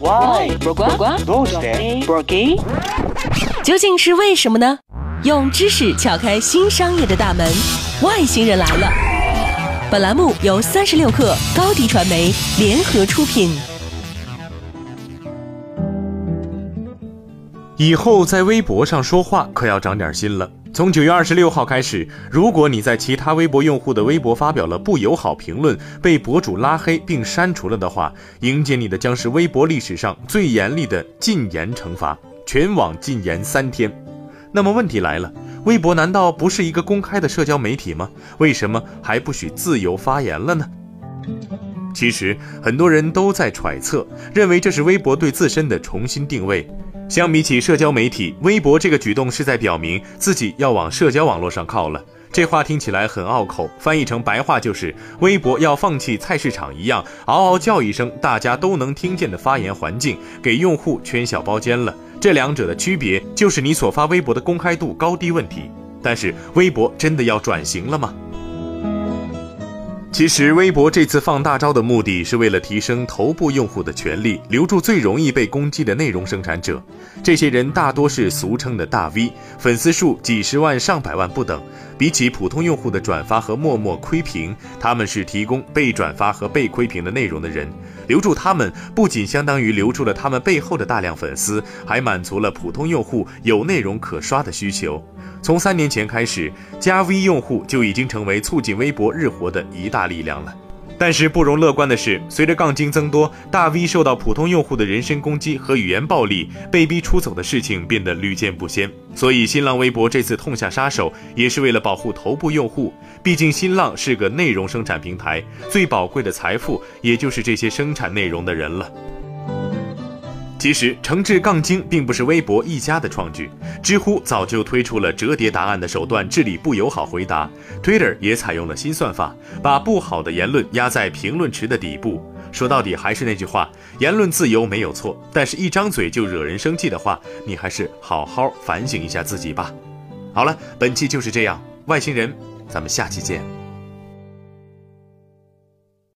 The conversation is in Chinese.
Why？呱呱呱，どうして？不给。究竟是为什么呢？用知识撬开新商业的大门，外星人来了。本栏目由三十六克高低传媒联合出品。以后在微博上说话可要长点心了。 从九月二十六号开始，如果你在其他微博用户的微博发表了不友好评论，被博主拉黑并删除了的话，迎接你的将是微博历史上最严厉的禁言惩罚，全网禁言三天。那么问题来了，微博难道不是一个公开的社交媒体吗？为什么还不许自由发言了呢？其实很多人都在揣测，认为这是微博对自身的重新定位。相比起社交媒体，微博这个举动是在表明自己要往社交网络上靠了。这话听起来很拗口，翻译成白话就是：微博要放弃菜市场一样嗷嗷叫一声大家都能听见的发言环境，给用户圈小包间了。这两者的区别就是你所发微博的公开度高低问题。但是，微博真的要转型了吗？其实，微博这次放大招的目的是为了提升头部用户的权利，留住最容易被攻击的内容生产者。这些人大多是俗称的大 V，粉丝数几十万、上百万不等。比起普通用户的转发和默默窥屏，他们是提供被转发和被窥屏的内容的人。留住他们，不仅相当于留住了他们背后的大量粉丝，还满足了普通用户有内容可刷的需求。从三年前开始，加 V 用户就已经成为促进微博日活的一大力量了。但是不容乐观的是，随着杠精增多，大 V 受到普通用户的人身攻击和语言暴力，被逼出走的事情变得屡见不鲜。所以，新浪微博这次痛下杀手，也是为了保护头部用户。毕竟，新浪是个内容生产平台，最宝贵的财富也就是这些生产内容的人了。其实，惩治杠精并不是微博一家的创举，知乎早就推出了折叠答案的手段治理不友好回答，Twitter 也采用了新算法，把不好的言论压在评论池的底部。说到底还是那句话，言论自由没有错，但是一张嘴就惹人生气的话，你还是好好反省一下自己吧。好了，本期就是这样，外星人，咱们下期见。